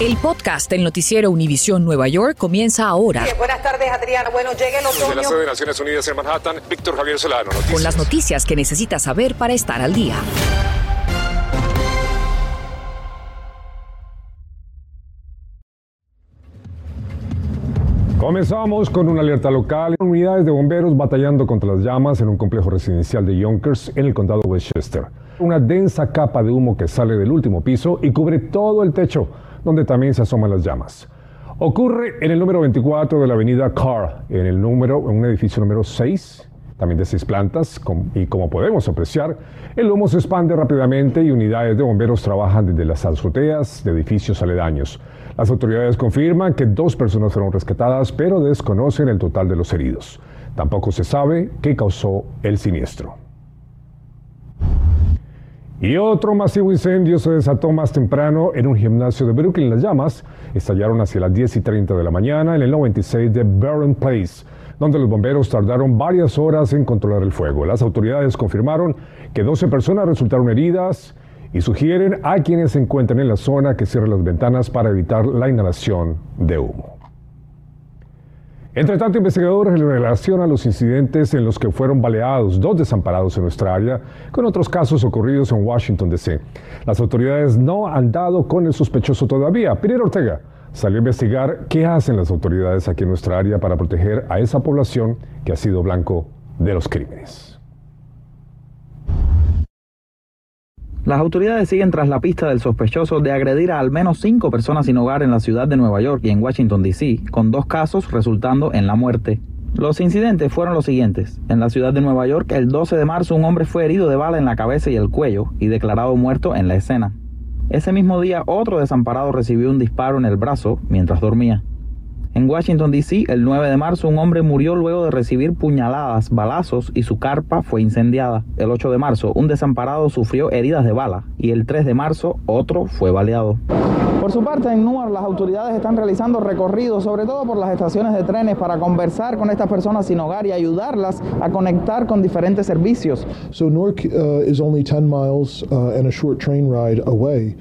El podcast del noticiero Univisión Nueva York comienza ahora. buenas tardes, Adriana. Bueno, llega el otoño. Desde la sede de Naciones Unidas en Manhattan, Víctor Javier Solano. Noticias. Con las noticias que necesitas saber para estar al día. Comenzamos con una alerta local. Unidades de bomberos batallando contra las llamas en un complejo residencial de Yonkers en el condado de Westchester. Una densa capa de humo que sale del último piso y cubre todo el techo donde también se asoman las llamas. Ocurre en el número 24 de la avenida Carr, en el número, en un edificio número 6, también de seis plantas, y como podemos apreciar, el humo se expande rápidamente y unidades de bomberos trabajan desde las azoteas de edificios aledaños. Las autoridades confirman que dos personas fueron rescatadas, pero desconocen el total de los heridos. Tampoco se sabe qué causó el siniestro. Y otro masivo incendio se desató más temprano en un gimnasio de Brooklyn. Las llamas estallaron hacia las 10 y 30 de la mañana en el 96 de Barron Place, donde los bomberos tardaron varias horas en controlar el fuego. Las autoridades confirmaron que 12 personas resultaron heridas y sugieren a quienes se encuentran en la zona que cierren las ventanas para evitar la inhalación de humo. Entre tanto, investigadores relacionan los incidentes en los que fueron baleados dos desamparados en nuestra área con otros casos ocurridos en Washington, D.C. Las autoridades no han dado con el sospechoso todavía. Pilar Ortega salió a investigar qué hacen las autoridades aquí en nuestra área para proteger a esa población que ha sido blanco de los crímenes. Las autoridades siguen tras la pista del sospechoso de agredir a al menos cinco personas sin hogar en la ciudad de Nueva York y en Washington, D.C., con dos casos resultando en la muerte. Los incidentes fueron los siguientes. En la ciudad de Nueva York, el 12 de marzo, un hombre fue herido de bala en la cabeza y el cuello y declarado muerto en la escena. Ese mismo día, otro desamparado recibió un disparo en el brazo mientras dormía. En Washington, D.C., el 9 de marzo, un hombre murió luego de recibir puñaladas, balazos y su carpa fue incendiada. El 8 de marzo, un desamparado sufrió heridas de bala y el 3 de marzo, otro fue baleado. Por su parte, en Newark las autoridades están realizando recorridos, sobre todo por las estaciones de trenes, para conversar con estas personas sin hogar y ayudarlas a conectar con diferentes servicios.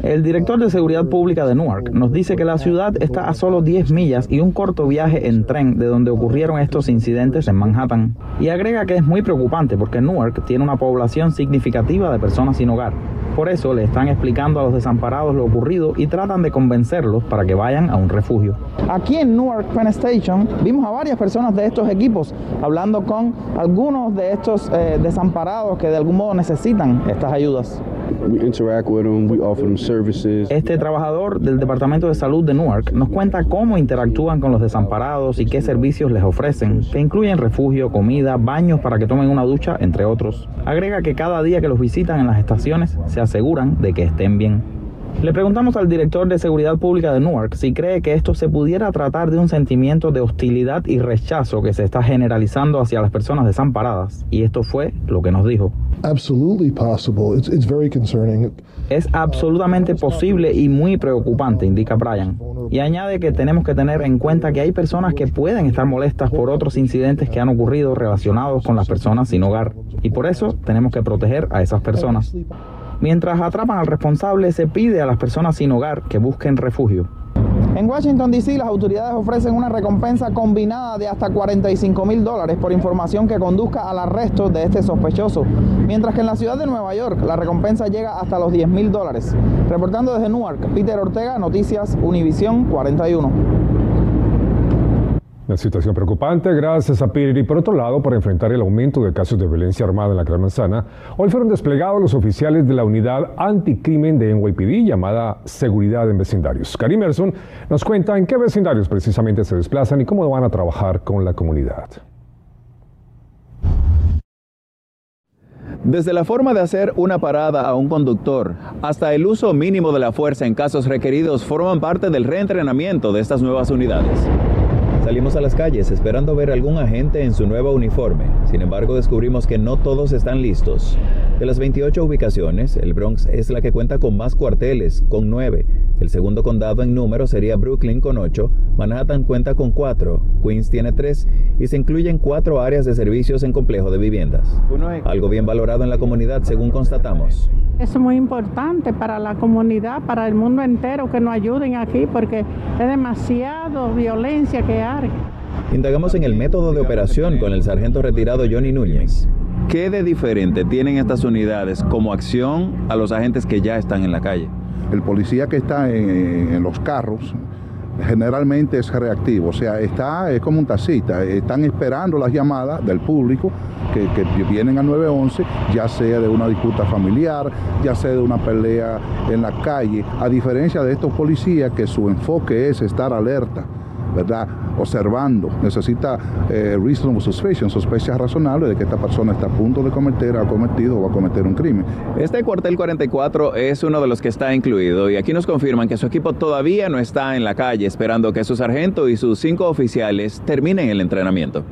El director de seguridad pública de Newark nos dice que la ciudad está a solo 10 millas y un corto viaje en tren de donde ocurrieron estos incidentes en Manhattan. Y agrega que es muy preocupante porque Newark tiene una población significativa de personas sin hogar. Por eso le están explicando a los desamparados lo ocurrido y tratan de convencerlos para que vayan a un refugio. Aquí en Newark Penn Station vimos a varias personas de estos equipos hablando con algunos de estos eh, desamparados que de algún modo necesitan estas ayudas. Este trabajador del Departamento de Salud de Newark nos cuenta cómo interactúan con los desamparados y qué servicios les ofrecen, que incluyen refugio, comida, baños para que tomen una ducha, entre otros. Agrega que cada día que los visitan en las estaciones se aseguran de que estén bien. Le preguntamos al director de Seguridad Pública de Newark si cree que esto se pudiera tratar de un sentimiento de hostilidad y rechazo que se está generalizando hacia las personas desamparadas. Y esto fue lo que nos dijo. Es absolutamente posible y muy preocupante, indica Brian. Y añade que tenemos que tener en cuenta que hay personas que pueden estar molestas por otros incidentes que han ocurrido relacionados con las personas sin hogar. Y por eso tenemos que proteger a esas personas. Mientras atrapan al responsable, se pide a las personas sin hogar que busquen refugio. En Washington, D.C., las autoridades ofrecen una recompensa combinada de hasta 45 mil dólares por información que conduzca al arresto de este sospechoso, mientras que en la ciudad de Nueva York la recompensa llega hasta los 10 mil dólares. Reportando desde Newark, Peter Ortega, Noticias Univisión 41. Una situación preocupante gracias a Piri. Por otro lado, para enfrentar el aumento de casos de violencia armada en la Gran Manzana, hoy fueron desplegados los oficiales de la unidad anticrimen de NYPD llamada Seguridad en Vecindarios. Karim Erson nos cuenta en qué vecindarios precisamente se desplazan y cómo van a trabajar con la comunidad. Desde la forma de hacer una parada a un conductor hasta el uso mínimo de la fuerza en casos requeridos forman parte del reentrenamiento de estas nuevas unidades. Salimos a las calles esperando ver algún agente en su nuevo uniforme. Sin embargo, descubrimos que no todos están listos. De las 28 ubicaciones, el Bronx es la que cuenta con más cuarteles, con 9. El segundo condado en número sería Brooklyn con 8, Manhattan cuenta con 4, Queens tiene 3 y se incluyen 4 áreas de servicios en complejo de viviendas. Algo bien valorado en la comunidad según constatamos. Es muy importante para la comunidad, para el mundo entero que nos ayuden aquí porque es demasiado violencia que hay. Indagamos en el método de operación con el sargento retirado Johnny Núñez. ¿Qué de diferente tienen estas unidades como acción a los agentes que ya están en la calle? El policía que está en, los carros generalmente es reactivo, o sea, está es como un tacita, están esperando las llamadas del público que, que, vienen al 911, ya sea de una disputa familiar, ya sea de una pelea en la calle, a diferencia de estos policías que su enfoque es estar alerta ¿verdad? Observando. Necesita eh, reasonable suspicion, sospecha razonable de que esta persona está a punto de cometer, ha cometido o va a cometer un crimen. Este cuartel 44 es uno de los que está incluido y aquí nos confirman que su equipo todavía no está en la calle esperando que su sargento y sus cinco oficiales terminen el entrenamiento.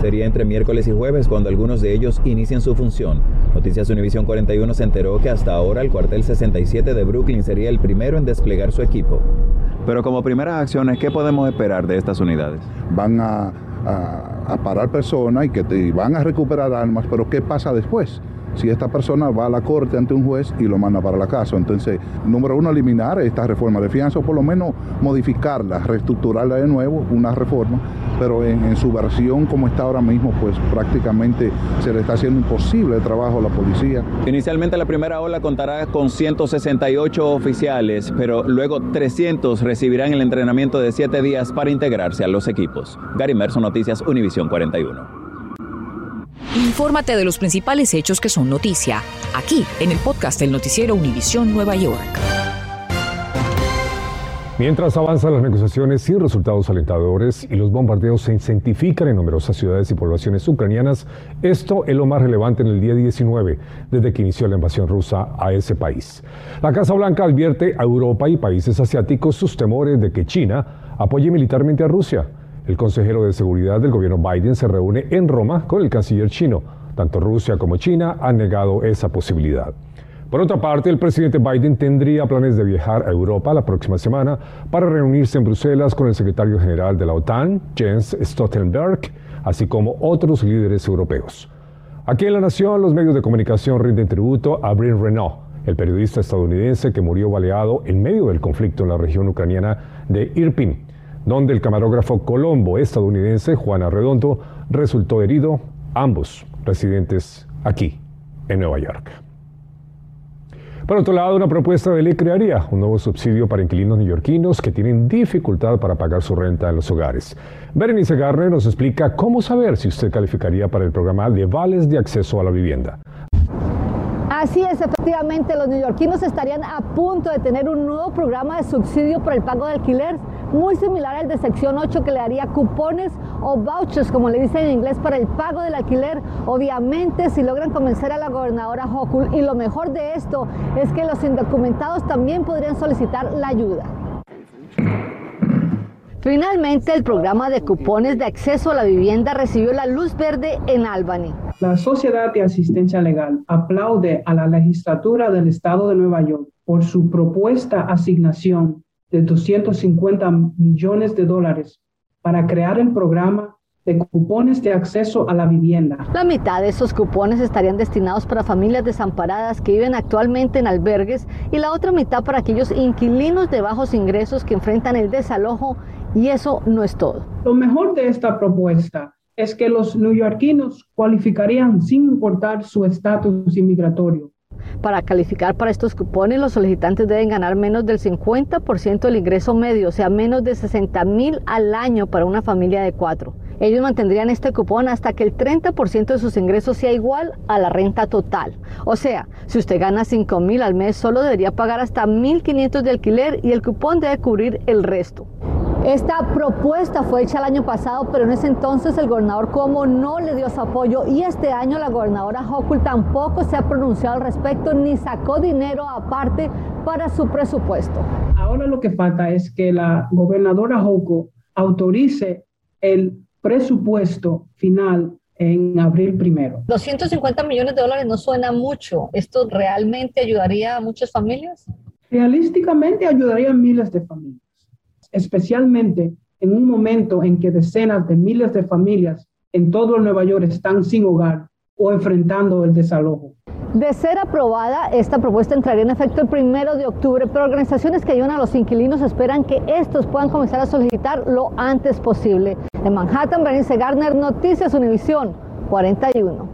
Sería entre miércoles y jueves cuando algunos de ellos inicien su función. Noticias Univision 41 se enteró que hasta ahora el cuartel 67 de Brooklyn sería el primero en desplegar su equipo. Pero como primeras acciones, ¿qué podemos esperar de estas unidades? Van a, parar personas y que te, van a recuperar armas, pero ¿qué pasa después? Si esta persona va a la corte ante un juez y lo manda para la casa. Entonces, número uno, eliminar esta reforma de fianza o por lo menos modificarla, reestructurarla de nuevo, una reforma, pero en, su versión como está ahora mismo, pues prácticamente se le está haciendo imposible el trabajo a la policía. Inicialmente la primera ola contará con 168 oficiales, pero luego 300 recibirán el entrenamiento de 7 días para integrarse a los equipos. Gary Merson, Noticias Univisión 41. Infórmate de los principales hechos que son noticia, aquí en el podcast del noticiero Univisión Nueva York. Mientras avanzan las negociaciones sin resultados alentadores y los bombardeos se intensifican en numerosas ciudades y poblaciones ucranianas, esto es lo más relevante en el día 19, desde que inició la invasión rusa a ese país. La Casa Blanca advierte a Europa y países asiáticos sus temores de que China apoye militarmente a Rusia. El consejero de seguridad del gobierno Biden se reúne en Roma con el canciller chino. Tanto Rusia como China han negado esa posibilidad. Por otra parte, el presidente Biden tendría planes de viajar a Europa la próxima semana para reunirse en Bruselas con el secretario general de la OTAN, Jens Stoltenberg, así como otros líderes europeos. Aquí en La Nación, los medios de comunicación rinden tributo a Bryn Renault, el periodista estadounidense que murió baleado en medio del conflicto en la región ucraniana de Irpin donde el camarógrafo colombo estadounidense Juan Arredondo resultó herido, ambos residentes aquí, en Nueva York. Por otro lado, una propuesta de ley crearía un nuevo subsidio para inquilinos neoyorquinos que tienen dificultad para pagar su renta en los hogares. Berenice Garner nos explica cómo saber si usted calificaría para el programa de vales de acceso a la vivienda. Así es, efectivamente, los neoyorquinos estarían a punto de tener un nuevo programa de subsidio por el pago de alquiler muy similar al de sección 8 que le daría cupones o vouchers, como le dicen en inglés, para el pago del alquiler. Obviamente, si logran convencer a la gobernadora Hochul, y lo mejor de esto es que los indocumentados también podrían solicitar la ayuda. Finalmente, el programa de cupones de acceso a la vivienda recibió la luz verde en Albany. La Sociedad de Asistencia Legal aplaude a la legislatura del Estado de Nueva York por su propuesta asignación de 250 millones de dólares para crear el programa de cupones de acceso a la vivienda. La mitad de esos cupones estarían destinados para familias desamparadas que viven actualmente en albergues y la otra mitad para aquellos inquilinos de bajos ingresos que enfrentan el desalojo y eso no es todo. Lo mejor de esta propuesta es que los neoyorquinos cualificarían sin importar su estatus inmigratorio para calificar para estos cupones, los solicitantes deben ganar menos del 50% del ingreso medio, o sea, menos de 60 mil al año para una familia de cuatro. Ellos mantendrían este cupón hasta que el 30% de sus ingresos sea igual a la renta total. O sea, si usted gana 5 mil al mes, solo debería pagar hasta 1.500 de alquiler y el cupón debe cubrir el resto. Esta propuesta fue hecha el año pasado, pero en ese entonces el gobernador Como no le dio su apoyo y este año la gobernadora Hochul tampoco se ha pronunciado al respecto ni sacó dinero aparte para su presupuesto. Ahora lo que falta es que la gobernadora Hochul autorice el presupuesto final en abril primero. 250 millones de dólares no suena mucho. ¿Esto realmente ayudaría a muchas familias? Realísticamente ayudaría a miles de familias, especialmente en un momento en que decenas de miles de familias en todo Nueva York están sin hogar o enfrentando el desalojo. De ser aprobada, esta propuesta entraría en efecto el primero de octubre, pero organizaciones que ayudan a los inquilinos esperan que estos puedan comenzar a solicitar lo antes posible. En Manhattan, Berenice Garner, Noticias Univisión 41.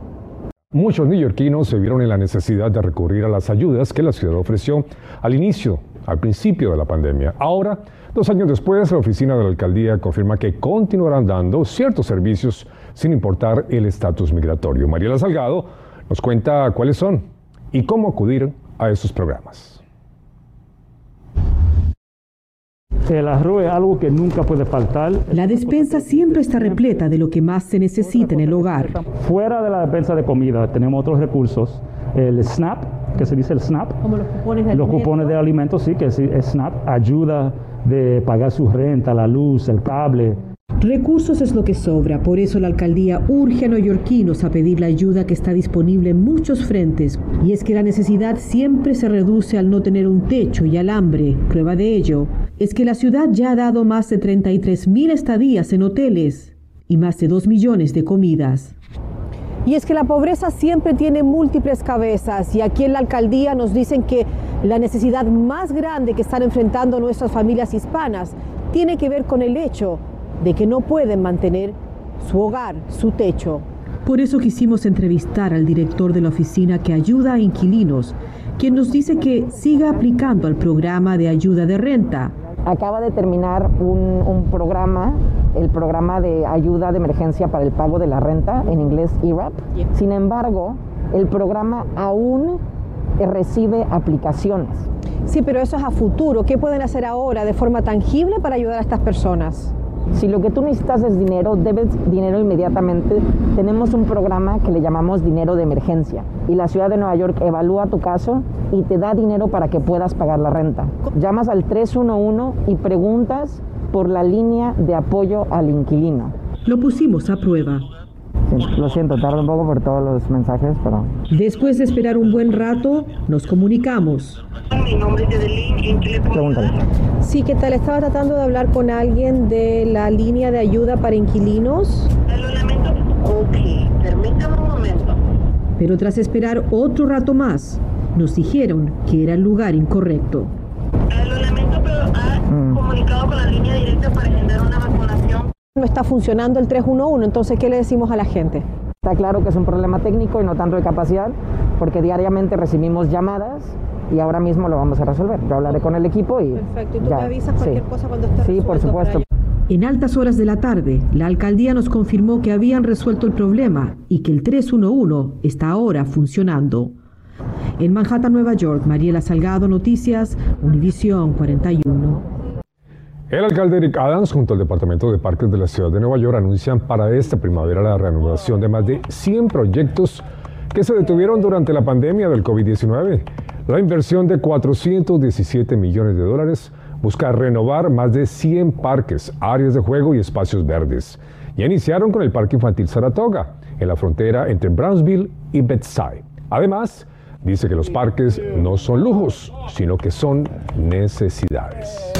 Muchos neoyorquinos se vieron en la necesidad de recurrir a las ayudas que la ciudad ofreció al inicio, al principio de la pandemia. Ahora, dos años después, la oficina de la alcaldía confirma que continuarán dando ciertos servicios sin importar el estatus migratorio. Mariela Salgado nos cuenta cuáles son y cómo acudir a esos programas. El arroz es algo que nunca puede faltar. La despensa siempre está repleta de lo que más se necesita en el hogar. Fuera de la despensa de comida tenemos otros recursos. El SNAP, que se dice el SNAP. Como los cupones de Los alimentos. cupones de alimentos, sí, que es es SNAP. Ayuda de pagar su renta, la luz, el cable. Recursos es lo que sobra, por eso la alcaldía urge a neoyorquinos a pedir la ayuda que está disponible en muchos frentes. Y es que la necesidad siempre se reduce al no tener un techo y al hambre. Prueba de ello es que la ciudad ya ha dado más de 33 mil estadías en hoteles y más de 2 millones de comidas. Y es que la pobreza siempre tiene múltiples cabezas y aquí en la alcaldía nos dicen que la necesidad más grande que están enfrentando nuestras familias hispanas tiene que ver con el hecho de que no pueden mantener su hogar, su techo. Por eso quisimos entrevistar al director de la oficina que ayuda a inquilinos, quien nos dice que siga aplicando al programa de ayuda de renta. Acaba de terminar un, un programa, el programa de ayuda de emergencia para el pago de la renta, en inglés ERAP. Sin embargo, el programa aún recibe aplicaciones. Sí, pero eso es a futuro. ¿Qué pueden hacer ahora de forma tangible para ayudar a estas personas? Si lo que tú necesitas es dinero, debes dinero inmediatamente. Tenemos un programa que le llamamos dinero de emergencia y la ciudad de Nueva York evalúa tu caso y te da dinero para que puedas pagar la renta. Llamas al 311 y preguntas por la línea de apoyo al inquilino. Lo pusimos a prueba. Sí, lo siento, tardo un poco por todos los mensajes, pero... Después de esperar un buen rato, nos comunicamos. Pregúntale. Sí, ¿qué tal? Estaba tratando de hablar con alguien de la línea de ayuda para inquilinos. Ok, permítame un momento. Pero tras esperar otro rato más, nos dijeron que era el lugar incorrecto. Comunicado con la línea directa para agendar una vacunación. No está funcionando el 311, entonces, ¿qué le decimos a la gente? Está claro que es un problema técnico y no tanto de capacidad, porque diariamente recibimos llamadas y ahora mismo lo vamos a resolver. Yo hablaré con el equipo y... Perfecto, y tú ya. me avisas cualquier Sí. cosa cuando esté Sí, por supuesto. En altas horas de la tarde, la alcaldía nos confirmó que habían resuelto el problema y que el 311 está ahora funcionando. En Manhattan, Nueva York, Mariela Salgado, Noticias, Univisión 41. El alcalde Eric Adams junto al Departamento de Parques de la Ciudad de Nueva York anuncian para esta primavera la reanudación de más de 100 proyectos que se detuvieron durante la pandemia del COVID-19. La inversión de 417 millones de dólares busca renovar más de 100 parques, áreas de juego y espacios verdes. Ya iniciaron con el Parque Infantil Saratoga, en la frontera entre Brownsville y Bedside. Además, dice que los parques no son lujos, sino que son necesidades.